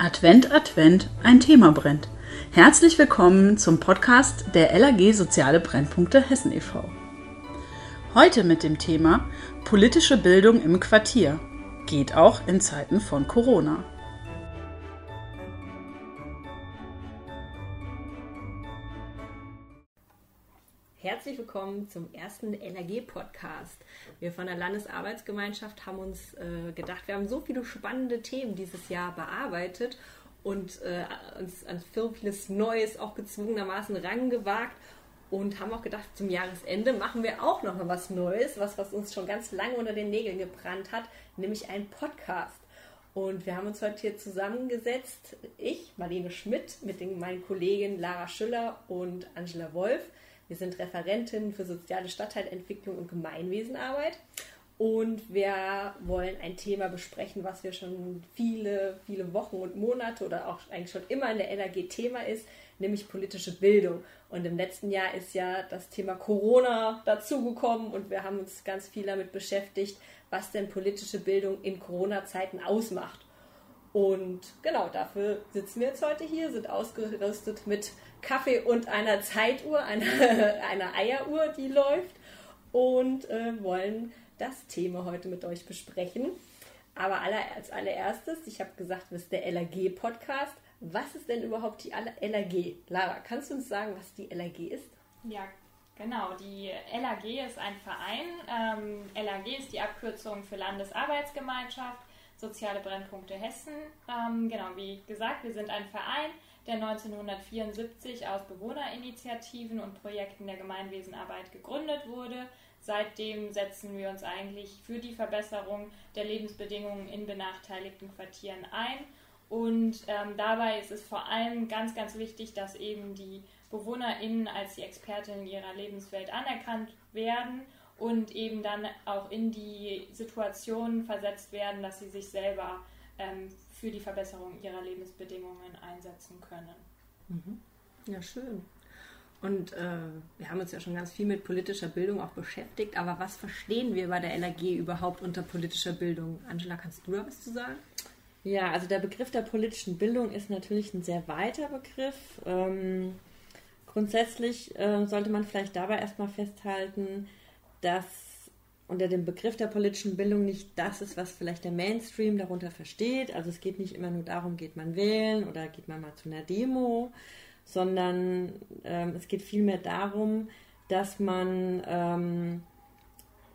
Advent, Advent, ein Thema brennt. Herzlich willkommen zum Podcast der LAG Soziale Brennpunkte Hessen e.V. Heute mit dem Thema Politische Bildung im Quartier. Geht auch in Zeiten von Corona. Willkommen zum ersten LRG-Podcast. Wir von der Landesarbeitsgemeinschaft haben uns äh, gedacht, wir haben so viele spannende Themen dieses Jahr bearbeitet und äh, uns an so vieles Neues auch gezwungenermaßen rangewagt und haben auch gedacht, zum Jahresende machen wir auch noch mal was Neues, was, was uns schon ganz lange unter den Nägeln gebrannt hat, nämlich einen Podcast. Und wir haben uns heute hier zusammengesetzt, ich, Marlene Schmidt, mit den, meinen Kollegen Lara Schüller und Angela Wolf wir sind Referentin für soziale Stadtteilentwicklung und Gemeinwesenarbeit. Und wir wollen ein Thema besprechen, was wir schon viele, viele Wochen und Monate oder auch eigentlich schon immer in der LAG Thema ist, nämlich politische Bildung. Und im letzten Jahr ist ja das Thema Corona dazugekommen und wir haben uns ganz viel damit beschäftigt, was denn politische Bildung in Corona-Zeiten ausmacht. Und genau dafür sitzen wir jetzt heute hier, sind ausgerüstet mit Kaffee und einer Zeituhr, einer, einer Eieruhr, die läuft und äh, wollen das Thema heute mit euch besprechen. Aber aller, als allererstes, ich habe gesagt, das ist der LAG-Podcast. Was ist denn überhaupt die LAG? Lara, kannst du uns sagen, was die LAG ist? Ja, genau. Die LAG ist ein Verein. Ähm, LAG ist die Abkürzung für Landesarbeitsgemeinschaft, Soziale Brennpunkte Hessen. Ähm, genau, wie gesagt, wir sind ein Verein der 1974 aus Bewohnerinitiativen und Projekten der Gemeinwesenarbeit gegründet wurde. Seitdem setzen wir uns eigentlich für die Verbesserung der Lebensbedingungen in benachteiligten Quartieren ein. Und ähm, dabei ist es vor allem ganz, ganz wichtig, dass eben die BewohnerInnen als die Expertinnen ihrer Lebenswelt anerkannt werden und eben dann auch in die Situation versetzt werden, dass sie sich selber ähm, für die Verbesserung ihrer Lebensbedingungen einsetzen können. Mhm. Ja, schön. Und äh, wir haben uns ja schon ganz viel mit politischer Bildung auch beschäftigt, aber was verstehen wir bei der LAG überhaupt unter politischer Bildung? Angela, kannst du da was zu sagen? Ja, also der Begriff der politischen Bildung ist natürlich ein sehr weiter Begriff. Ähm, grundsätzlich äh, sollte man vielleicht dabei erstmal festhalten, dass unter dem Begriff der politischen Bildung nicht das ist, was vielleicht der Mainstream darunter versteht. Also es geht nicht immer nur darum, geht man wählen oder geht man mal zu einer Demo, sondern ähm, es geht vielmehr darum, dass man ähm,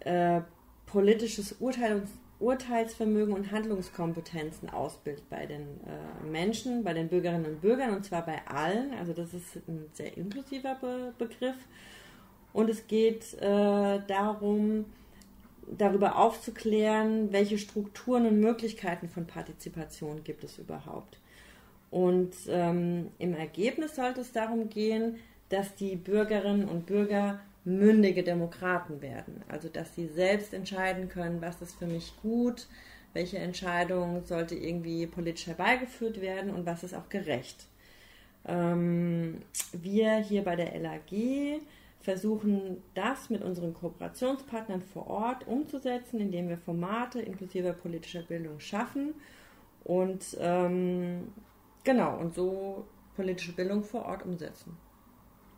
äh, politisches Urteil Urteilsvermögen und Handlungskompetenzen ausbildet bei den äh, Menschen, bei den Bürgerinnen und Bürgern und zwar bei allen. Also das ist ein sehr inklusiver Be Begriff. Und es geht äh, darum, darüber aufzuklären, welche Strukturen und Möglichkeiten von Partizipation gibt es überhaupt. Und ähm, im Ergebnis sollte es darum gehen, dass die Bürgerinnen und Bürger mündige Demokraten werden. Also dass sie selbst entscheiden können, was ist für mich gut, welche Entscheidung sollte irgendwie politisch herbeigeführt werden und was ist auch gerecht. Ähm, wir hier bei der LAG versuchen das mit unseren Kooperationspartnern vor Ort umzusetzen, indem wir Formate inklusive politischer Bildung schaffen und ähm, genau und so politische Bildung vor Ort umsetzen.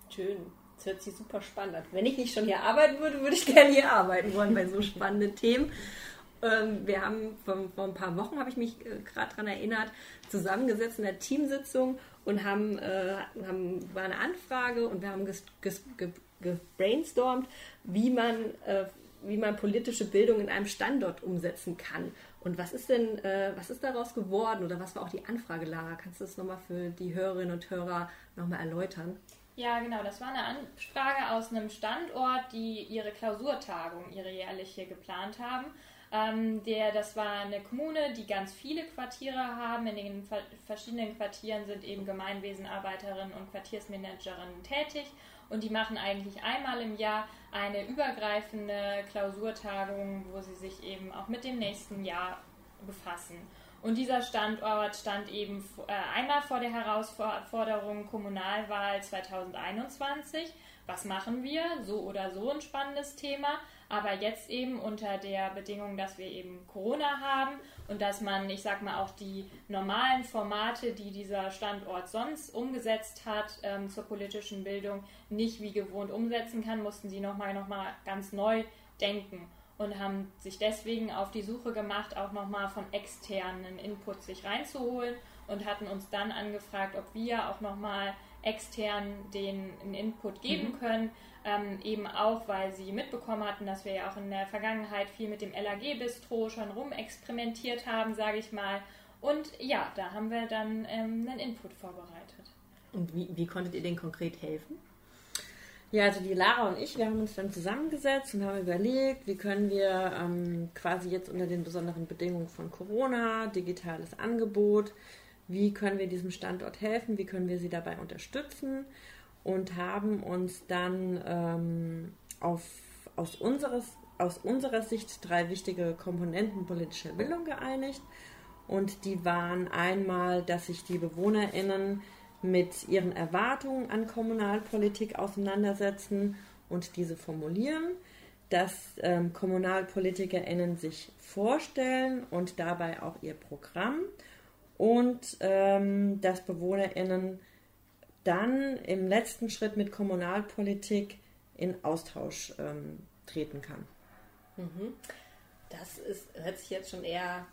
Schön. Das hört sich super spannend an. Wenn ich nicht schon hier arbeiten würde, würde ich gerne hier arbeiten wollen bei so spannenden Themen. Ähm, wir haben vor, vor, ein paar Wochen, habe ich mich äh, gerade daran erinnert, zusammengesetzt in der Teamsitzung und haben, äh, haben, war eine Anfrage und wir haben ges, ges, gebrainstormt, wie man, äh, wie man politische Bildung in einem Standort umsetzen kann. Und was ist denn, äh, was ist daraus geworden oder was war auch die Anfrage, Lara? Kannst du das nochmal für die Hörerinnen und Hörer nochmal erläutern? Ja, genau. Das war eine Anfrage aus einem Standort, die ihre Klausurtagung, ihre jährliche geplant haben. Ähm, der, das war eine Kommune, die ganz viele Quartiere haben. In den verschiedenen Quartieren sind eben Gemeinwesenarbeiterinnen und Quartiersmanagerinnen tätig und die machen eigentlich einmal im Jahr eine übergreifende Klausurtagung, wo sie sich eben auch mit dem nächsten Jahr befassen. Und dieser Standort stand eben äh, einmal vor der Herausforderung Kommunalwahl 2021. Was machen wir? So oder so ein spannendes Thema. Aber jetzt eben unter der Bedingung, dass wir eben Corona haben und dass man, ich sag mal, auch die normalen Formate, die dieser Standort sonst umgesetzt hat ähm, zur politischen Bildung, nicht wie gewohnt umsetzen kann, mussten sie nochmal noch mal ganz neu denken und haben sich deswegen auf die Suche gemacht, auch nochmal von externen Input sich reinzuholen und hatten uns dann angefragt, ob wir auch nochmal extern den Input geben mhm. können, ähm, eben auch, weil sie mitbekommen hatten, dass wir ja auch in der Vergangenheit viel mit dem LAG-Bistro schon rumexperimentiert haben, sage ich mal. Und ja, da haben wir dann ähm, einen Input vorbereitet. Und wie, wie konntet ihr denn konkret helfen? Ja, also die Lara und ich, wir haben uns dann zusammengesetzt und haben überlegt, wie können wir ähm, quasi jetzt unter den besonderen Bedingungen von Corona, digitales Angebot, wie können wir diesem Standort helfen, wie können wir sie dabei unterstützen und haben uns dann ähm, auf, aus, unseres, aus unserer Sicht drei wichtige Komponenten politischer Bildung geeinigt. Und die waren einmal, dass sich die BewohnerInnen mit ihren Erwartungen an Kommunalpolitik auseinandersetzen und diese formulieren, dass ähm, KommunalpolitikerInnen sich vorstellen und dabei auch ihr Programm und ähm, dass BewohnerInnen dann im letzten Schritt mit Kommunalpolitik in Austausch ähm, treten kann. Mhm. Das ist, hört sich jetzt schon eher,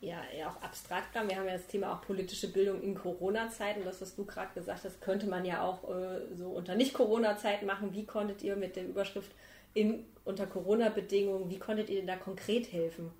eher, eher auch abstrakt an. Wir haben ja das Thema auch politische Bildung in Corona-Zeiten. Das, was du gerade gesagt hast, könnte man ja auch äh, so unter Nicht-Corona-Zeiten machen. Wie konntet ihr mit der Überschrift in, unter Corona-Bedingungen, wie konntet ihr denn da konkret helfen?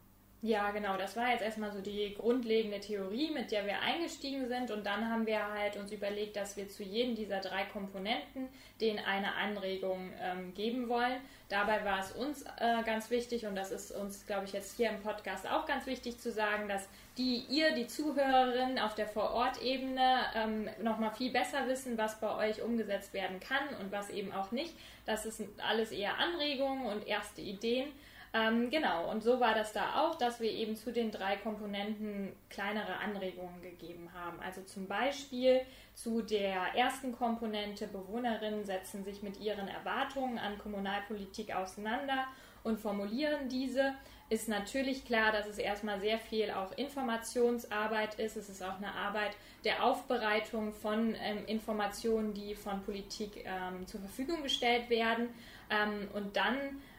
Ja, genau. Das war jetzt erstmal so die grundlegende Theorie, mit der wir eingestiegen sind. Und dann haben wir halt uns überlegt, dass wir zu jedem dieser drei Komponenten denen eine Anregung ähm, geben wollen. Dabei war es uns äh, ganz wichtig, und das ist uns, glaube ich, jetzt hier im Podcast auch ganz wichtig zu sagen, dass die ihr, die Zuhörerinnen auf der Vorortebene, ähm, nochmal viel besser wissen, was bei euch umgesetzt werden kann und was eben auch nicht. Das ist alles eher Anregungen und erste Ideen. Ähm, genau, und so war das da auch, dass wir eben zu den drei Komponenten kleinere Anregungen gegeben haben. Also zum Beispiel zu der ersten Komponente, Bewohnerinnen setzen sich mit ihren Erwartungen an Kommunalpolitik auseinander und formulieren diese. Ist natürlich klar, dass es erstmal sehr viel auch Informationsarbeit ist. Es ist auch eine Arbeit der Aufbereitung von ähm, Informationen, die von Politik ähm, zur Verfügung gestellt werden. Ähm, und dann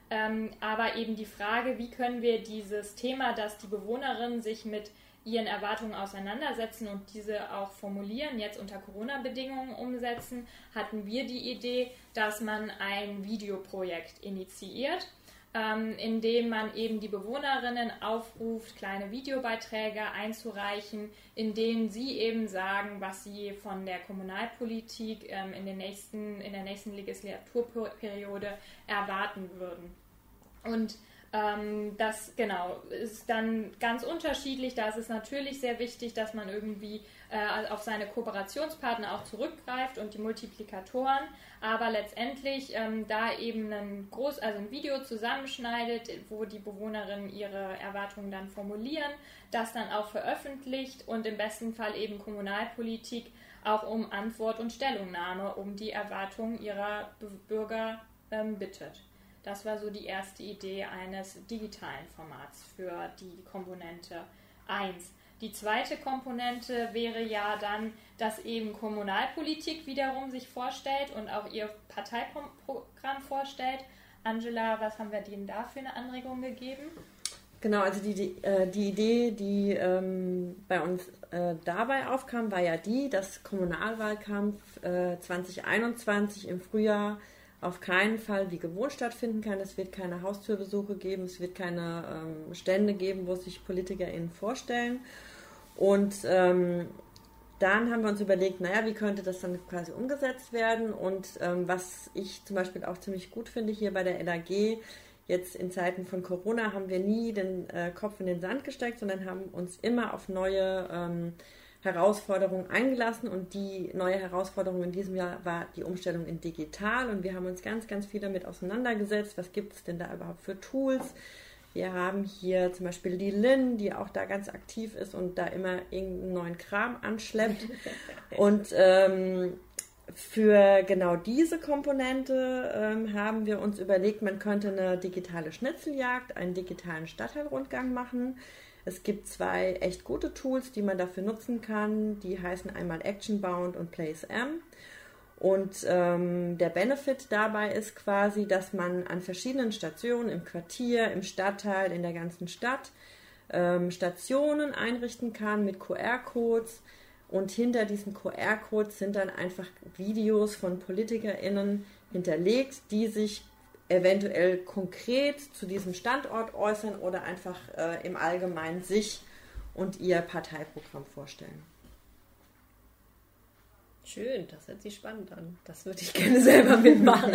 ähm, aber eben die Frage, wie können wir dieses Thema, dass die Bewohnerinnen sich mit ihren Erwartungen auseinandersetzen und diese auch formulieren, jetzt unter Corona-Bedingungen umsetzen, hatten wir die Idee, dass man ein Videoprojekt initiiert, ähm, in dem man eben die Bewohnerinnen aufruft, kleine Videobeiträge einzureichen, in denen sie eben sagen, was sie von der Kommunalpolitik ähm, in, den nächsten, in der nächsten Legislaturperiode erwarten würden. Und ähm, das genau ist dann ganz unterschiedlich. Da ist es natürlich sehr wichtig, dass man irgendwie äh, auf seine Kooperationspartner auch zurückgreift und die Multiplikatoren. Aber letztendlich ähm, da eben ein groß, also ein Video zusammenschneidet, wo die Bewohnerinnen ihre Erwartungen dann formulieren, das dann auch veröffentlicht und im besten Fall eben Kommunalpolitik auch um Antwort und Stellungnahme, um die Erwartungen ihrer Bürger ähm, bittet. Das war so die erste Idee eines digitalen Formats für die Komponente 1. Die zweite Komponente wäre ja dann, dass eben Kommunalpolitik wiederum sich vorstellt und auch ihr Parteiprogramm vorstellt. Angela, was haben wir denen da für eine Anregung gegeben? Genau, also die, die, äh, die Idee, die ähm, bei uns äh, dabei aufkam, war ja die, dass Kommunalwahlkampf äh, 2021 im Frühjahr auf keinen Fall wie gewohnt stattfinden kann. Es wird keine Haustürbesuche geben, es wird keine ähm, Stände geben, wo sich PolitikerInnen vorstellen. Und ähm, dann haben wir uns überlegt, naja, wie könnte das dann quasi umgesetzt werden? Und ähm, was ich zum Beispiel auch ziemlich gut finde hier bei der LAG, jetzt in Zeiten von Corona haben wir nie den äh, Kopf in den Sand gesteckt, sondern haben uns immer auf neue ähm, Herausforderungen eingelassen und die neue Herausforderung in diesem Jahr war die Umstellung in digital und wir haben uns ganz, ganz viel damit auseinandergesetzt. Was gibt es denn da überhaupt für Tools? Wir haben hier zum Beispiel die Lynn, die auch da ganz aktiv ist und da immer irgendeinen neuen Kram anschleppt. und ähm, für genau diese Komponente ähm, haben wir uns überlegt, man könnte eine digitale Schnitzeljagd, einen digitalen Stadtteilrundgang machen. Es gibt zwei echt gute Tools, die man dafür nutzen kann. Die heißen einmal Actionbound und PlaceM. Und ähm, der Benefit dabei ist quasi, dass man an verschiedenen Stationen im Quartier, im Stadtteil, in der ganzen Stadt ähm, Stationen einrichten kann mit QR-Codes. Und hinter diesen QR-Codes sind dann einfach Videos von PolitikerInnen hinterlegt, die sich eventuell konkret zu diesem Standort äußern oder einfach äh, im Allgemeinen sich und ihr Parteiprogramm vorstellen. Schön, das hört sich spannend an. Das würde ich gerne selber mitmachen.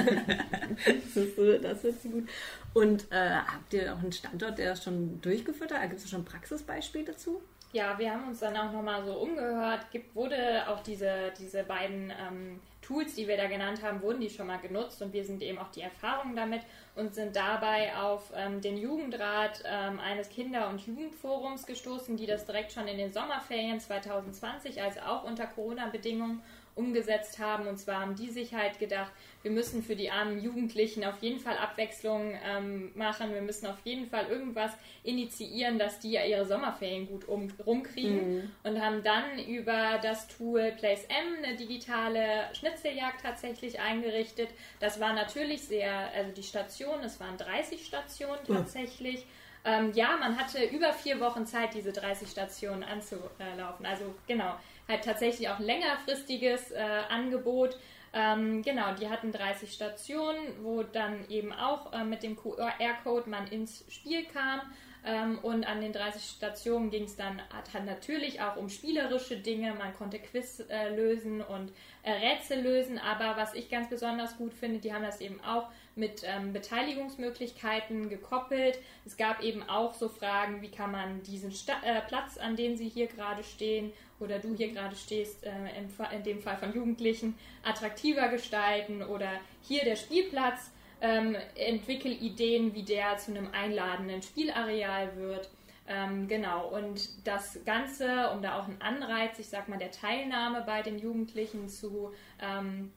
das, hört sich gut. Und äh, habt ihr auch einen Standort, der das schon durchgeführt hat? Gibt es schon ein Praxisbeispiel dazu? Ja, wir haben uns dann auch nochmal so umgehört. Gibt, wurde auch diese, diese beiden ähm, Tools, die wir da genannt haben, wurden die schon mal genutzt und wir sind eben auch die Erfahrungen damit und sind dabei auf ähm, den Jugendrat ähm, eines Kinder- und Jugendforums gestoßen, die das direkt schon in den Sommerferien 2020, also auch unter Corona-Bedingungen, umgesetzt haben. Und zwar haben die sich halt gedacht, wir müssen für die armen Jugendlichen auf jeden Fall Abwechslung ähm, machen. Wir müssen auf jeden Fall irgendwas initiieren, dass die ja ihre Sommerferien gut um, rumkriegen. Mhm. Und haben dann über das Tool Place M eine digitale Schnitzeljagd tatsächlich eingerichtet. Das war natürlich sehr, also die Station, es waren 30 Stationen tatsächlich. Mhm. Ähm, ja, man hatte über vier Wochen Zeit, diese 30 Stationen anzulaufen. Also genau, halt tatsächlich auch längerfristiges äh, Angebot. Ähm, genau, die hatten 30 Stationen, wo dann eben auch äh, mit dem QR-Code man ins Spiel kam. Ähm, und an den 30 Stationen ging es dann hat natürlich auch um spielerische Dinge. Man konnte Quiz äh, lösen und äh, Rätsel lösen. Aber was ich ganz besonders gut finde, die haben das eben auch mit ähm, Beteiligungsmöglichkeiten gekoppelt. Es gab eben auch so Fragen, wie kann man diesen Sta äh, Platz, an dem Sie hier gerade stehen oder du hier gerade stehst, äh, in dem Fall von Jugendlichen, attraktiver gestalten oder hier der Spielplatz. Ähm, entwickel Ideen, wie der zu einem einladenden Spielareal wird. Ähm, genau, und das Ganze, um da auch einen Anreiz, ich sag mal, der Teilnahme bei den Jugendlichen zu ähm,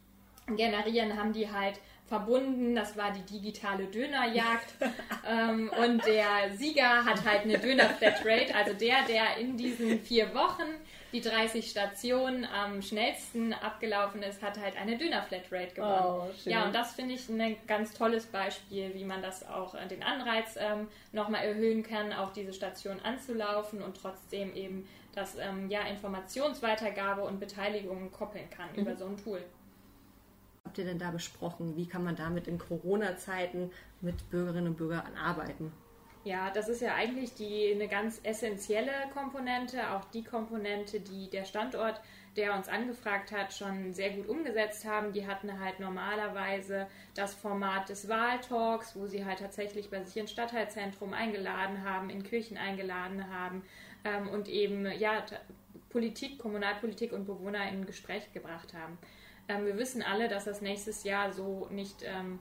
generieren, haben die halt verbunden. Das war die digitale Dönerjagd. ähm, und der Sieger hat halt eine Döner-Flatrate. Also der, der in diesen vier Wochen die 30 Stationen am schnellsten abgelaufen ist, hat halt eine Döner-Flatrate gewonnen. Oh, ja, und das finde ich ein ganz tolles Beispiel, wie man das auch äh, den Anreiz ähm, nochmal erhöhen kann, auch diese Station anzulaufen und trotzdem eben das ähm, ja, Informationsweitergabe und Beteiligung koppeln kann mhm. über so ein Tool habt ihr denn da besprochen? Wie kann man damit in Corona-Zeiten mit Bürgerinnen und Bürgern arbeiten? Ja, das ist ja eigentlich die, eine ganz essentielle Komponente, auch die Komponente, die der Standort, der uns angefragt hat, schon sehr gut umgesetzt haben. Die hatten halt normalerweise das Format des Wahltalks, wo sie halt tatsächlich bei sich ins Stadtteilzentrum eingeladen haben, in Kirchen eingeladen haben ähm, und eben ja Politik, Kommunalpolitik und Bewohner in Gespräch gebracht haben. Ähm, wir wissen alle, dass das nächstes Jahr so nicht ähm,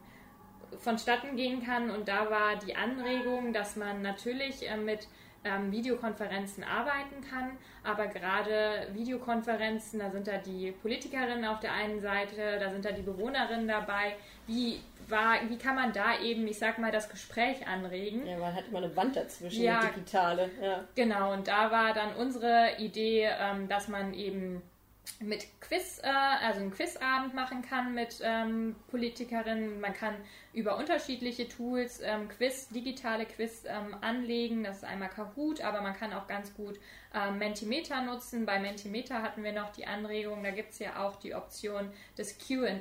vonstatten gehen kann. Und da war die Anregung, dass man natürlich äh, mit ähm, Videokonferenzen arbeiten kann, aber gerade Videokonferenzen, da sind da die Politikerinnen auf der einen Seite, da sind da die Bewohnerinnen dabei. Wie war, wie kann man da eben, ich sag mal, das Gespräch anregen? Ja, man hat immer eine Wand dazwischen, ja, digitale. Ja. Genau, und da war dann unsere Idee, ähm, dass man eben mit Quiz, äh, also einen Quizabend machen kann mit ähm, Politikerinnen. Man kann über unterschiedliche Tools ähm, Quiz, digitale Quiz ähm, anlegen. Das ist einmal Kahoot, aber man kann auch ganz gut ähm, Mentimeter nutzen. Bei Mentimeter hatten wir noch die Anregung, da gibt es ja auch die Option des QA.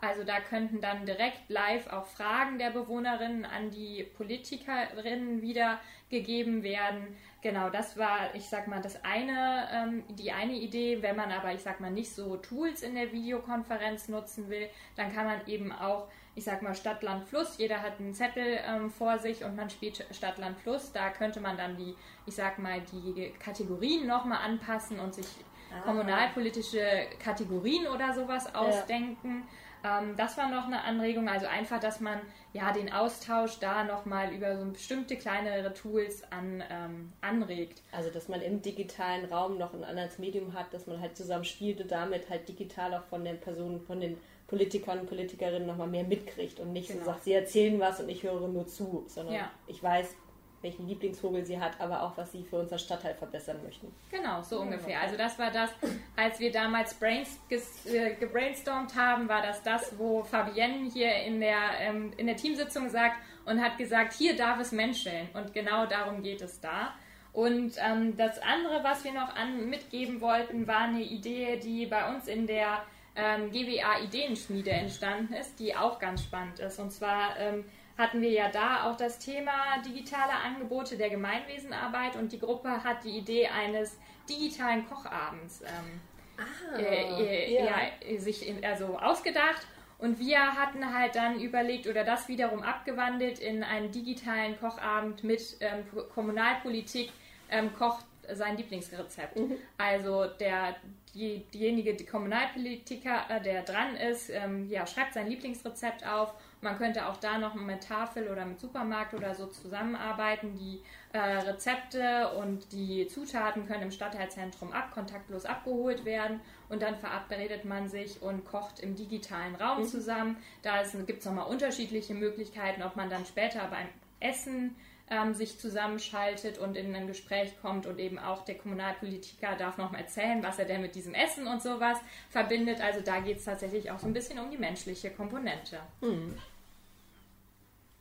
Also da könnten dann direkt live auch Fragen der Bewohnerinnen an die Politikerinnen wieder gegeben werden. Genau, das war, ich sag mal, das eine, ähm, die eine Idee. Wenn man aber, ich sag mal, nicht so Tools in der Videokonferenz nutzen will, dann kann man eben auch, ich sag mal, Stadt, Land, Fluss. Jeder hat einen Zettel ähm, vor sich und man spielt Stadt, Land, Fluss. Da könnte man dann die, ich sag mal, die Kategorien nochmal anpassen und sich ah. kommunalpolitische Kategorien oder sowas ausdenken. Ähm, das war noch eine Anregung, also einfach, dass man ja den Austausch da nochmal über so bestimmte kleinere Tools an, ähm, anregt. Also dass man im digitalen Raum noch ein anderes Medium hat, dass man halt zusammen spielt und damit halt digital auch von den Personen, von den Politikern und Politikerinnen nochmal mehr mitkriegt und nicht genau. so sagt, sie erzählen was und ich höre nur zu, sondern ja. ich weiß, welchen Lieblingsvogel sie hat, aber auch, was sie für unseren Stadtteil verbessern möchten. Genau, so ungefähr. Also das war das, als wir damals äh, gebrainstormt haben, war das das, wo Fabienne hier in der, ähm, in der Teamsitzung sagt und hat gesagt, hier darf es menscheln. Und genau darum geht es da. Und ähm, das andere, was wir noch an, mitgeben wollten, war eine Idee, die bei uns in der ähm, GWA Ideenschmiede entstanden ist, die auch ganz spannend ist. Und zwar ähm, hatten wir ja da auch das Thema digitale Angebote der Gemeinwesenarbeit und die Gruppe hat die Idee eines digitalen Kochabends ähm, ah, äh, äh, ja. ja. sich in, also ausgedacht. Und wir hatten halt dann überlegt oder das wiederum abgewandelt in einen digitalen Kochabend mit ähm, Kommunalpolitik ähm, kocht sein Lieblingsrezept. Mhm. Also der, die, diejenige, die Kommunalpolitiker, äh, der dran ist, ähm, ja, schreibt sein Lieblingsrezept auf man könnte auch da noch mit Tafel oder mit Supermarkt oder so zusammenarbeiten. Die äh, Rezepte und die Zutaten können im Stadtteilzentrum ab, kontaktlos abgeholt werden und dann verabredet man sich und kocht im digitalen Raum mhm. zusammen. Da gibt es nochmal unterschiedliche Möglichkeiten, ob man dann später beim Essen ähm, sich zusammenschaltet und in ein Gespräch kommt und eben auch der Kommunalpolitiker darf noch mal erzählen, was er denn mit diesem Essen und sowas verbindet. Also da geht es tatsächlich auch so ein bisschen um die menschliche Komponente. Mhm.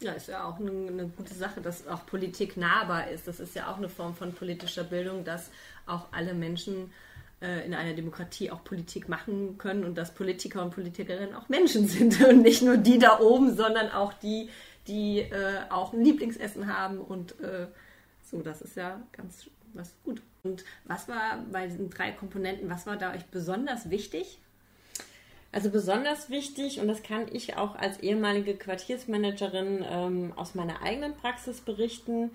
Ja, ist ja auch eine, eine, gute Sache, dass auch Politik nahbar ist. Das ist ja auch eine Form von politischer Bildung, dass auch alle Menschen äh, in einer Demokratie auch Politik machen können und dass Politiker und Politikerinnen auch Menschen sind und nicht nur die da oben, sondern auch die, die äh, auch ein Lieblingsessen haben und äh, so, das ist ja ganz was gut. Und was war bei diesen drei Komponenten, was war da euch besonders wichtig? Also besonders wichtig, und das kann ich auch als ehemalige Quartiersmanagerin ähm, aus meiner eigenen Praxis berichten,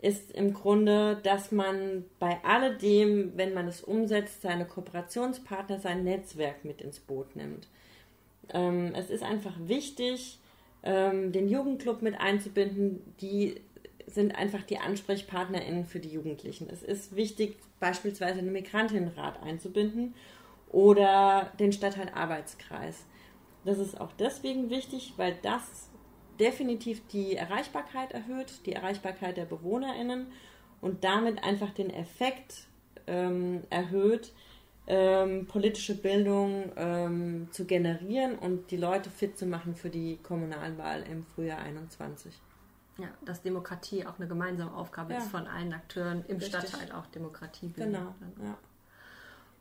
ist im Grunde, dass man bei alledem, wenn man es umsetzt, seine Kooperationspartner, sein Netzwerk mit ins Boot nimmt. Ähm, es ist einfach wichtig, ähm, den Jugendclub mit einzubinden. Die sind einfach die AnsprechpartnerInnen für die Jugendlichen. Es ist wichtig, beispielsweise einen Migrantinnenrat einzubinden oder den Stadtteil Arbeitskreis. Das ist auch deswegen wichtig, weil das definitiv die Erreichbarkeit erhöht, die Erreichbarkeit der BewohnerInnen und damit einfach den Effekt ähm, erhöht, ähm, politische Bildung ähm, zu generieren und die Leute fit zu machen für die Kommunalwahl im Frühjahr 21. Ja, dass Demokratie auch eine gemeinsame Aufgabe ja. ist von allen Akteuren im Richtig. Stadtteil auch Demokratie bilden. Genau. Ja.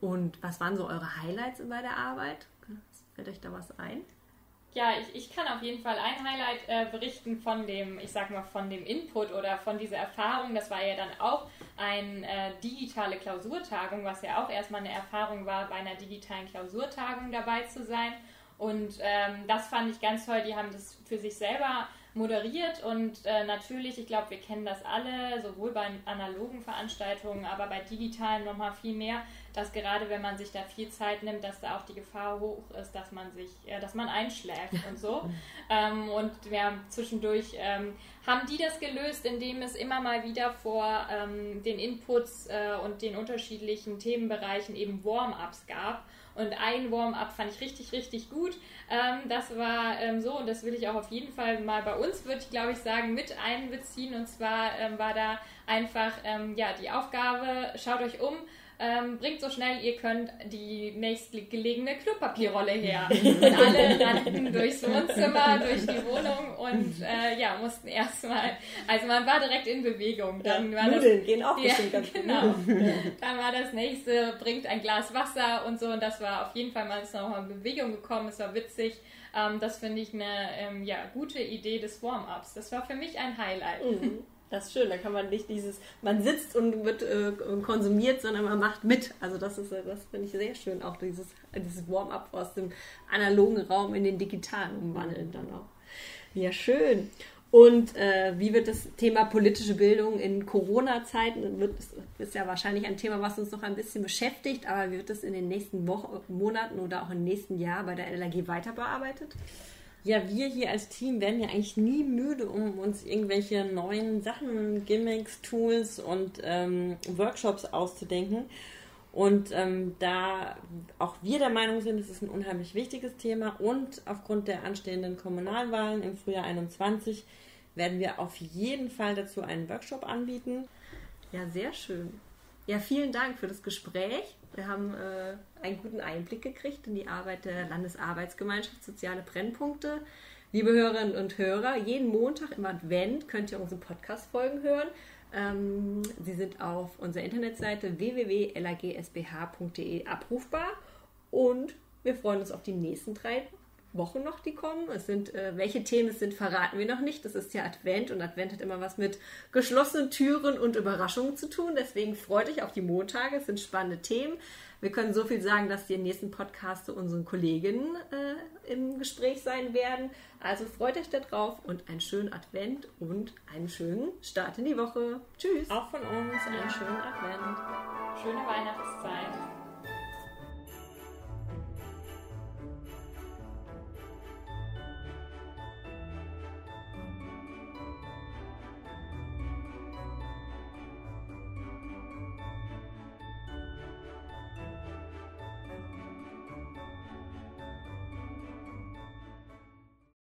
Und was waren so eure Highlights bei der Arbeit? Fällt euch da was ein? Ja, ich, ich kann auf jeden Fall ein Highlight äh, berichten von dem, ich sag mal, von dem Input oder von dieser Erfahrung. Das war ja dann auch eine äh, digitale Klausurtagung, was ja auch erstmal eine Erfahrung war, bei einer digitalen Klausurtagung dabei zu sein. Und ähm, das fand ich ganz toll. Die haben das für sich selber moderiert und äh, natürlich, ich glaube, wir kennen das alle, sowohl bei analogen Veranstaltungen, aber bei digitalen nochmal viel mehr, dass gerade wenn man sich da viel Zeit nimmt, dass da auch die Gefahr hoch ist, dass man sich, äh, dass man einschläft und so. ähm, und ja, zwischendurch ähm, haben die das gelöst, indem es immer mal wieder vor ähm, den Inputs äh, und den unterschiedlichen Themenbereichen eben Warm-ups gab und ein Warm-up fand ich richtig, richtig gut. Ähm, das war ähm, so, und das will ich auch auf jeden Fall mal bei uns, würde ich glaube ich sagen, mit einbeziehen. Und zwar ähm, war da einfach ja, die Aufgabe, schaut euch um, ähm, bringt so schnell ihr könnt die nächstgelegene Klopapierrolle her. Und alle rannten durchs Wohnzimmer, durch die Wohnung und äh, ja, mussten erstmal, also man war direkt in Bewegung. Dann ja, war Nudeln das, gehen auch ja, bestimmt ganz genau. Dann war das nächste, bringt ein Glas Wasser und so und das war auf jeden Fall, man ist noch in Bewegung gekommen, es war witzig. Ähm, das finde ich eine ähm, ja, gute Idee des Warm-Ups. Das war für mich ein Highlight. Mhm. Das ist schön, da kann man nicht dieses, man sitzt und wird äh, konsumiert, sondern man macht mit. Also das ist, äh, das finde ich sehr schön, auch dieses, dieses Warm-up aus dem analogen Raum in den digitalen umwandeln dann auch. Ja, schön. Und äh, wie wird das Thema politische Bildung in Corona-Zeiten, wird ist ja wahrscheinlich ein Thema, was uns noch ein bisschen beschäftigt, aber wird es in den nächsten Wochen, Monaten oder auch im nächsten Jahr bei der LAG weiter bearbeitet? Ja, wir hier als Team werden ja eigentlich nie müde, um uns irgendwelche neuen Sachen, Gimmicks, Tools und ähm, Workshops auszudenken. Und ähm, da auch wir der Meinung sind, es ist ein unheimlich wichtiges Thema und aufgrund der anstehenden Kommunalwahlen im Frühjahr 21 werden wir auf jeden Fall dazu einen Workshop anbieten. Ja, sehr schön. Ja, vielen Dank für das Gespräch. Wir haben äh, einen guten Einblick gekriegt in die Arbeit der Landesarbeitsgemeinschaft Soziale Brennpunkte. Liebe Hörerinnen und Hörer, jeden Montag im Advent könnt ihr unsere Podcast-Folgen hören. Ähm, sie sind auf unserer Internetseite www.lagsbh.de abrufbar und wir freuen uns auf die nächsten drei Wochen noch, die kommen. Es sind, äh, welche Themen es sind, verraten wir noch nicht. Das ist ja Advent und Advent hat immer was mit geschlossenen Türen und Überraschungen zu tun. Deswegen freut euch auf die Montage. Es sind spannende Themen. Wir können so viel sagen, dass die im nächsten Podcast zu unseren Kolleginnen äh, im Gespräch sein werden. Also freut euch darauf und einen schönen Advent und einen schönen Start in die Woche. Tschüss. Auch von uns einen schönen Advent. Schöne Weihnachtszeit.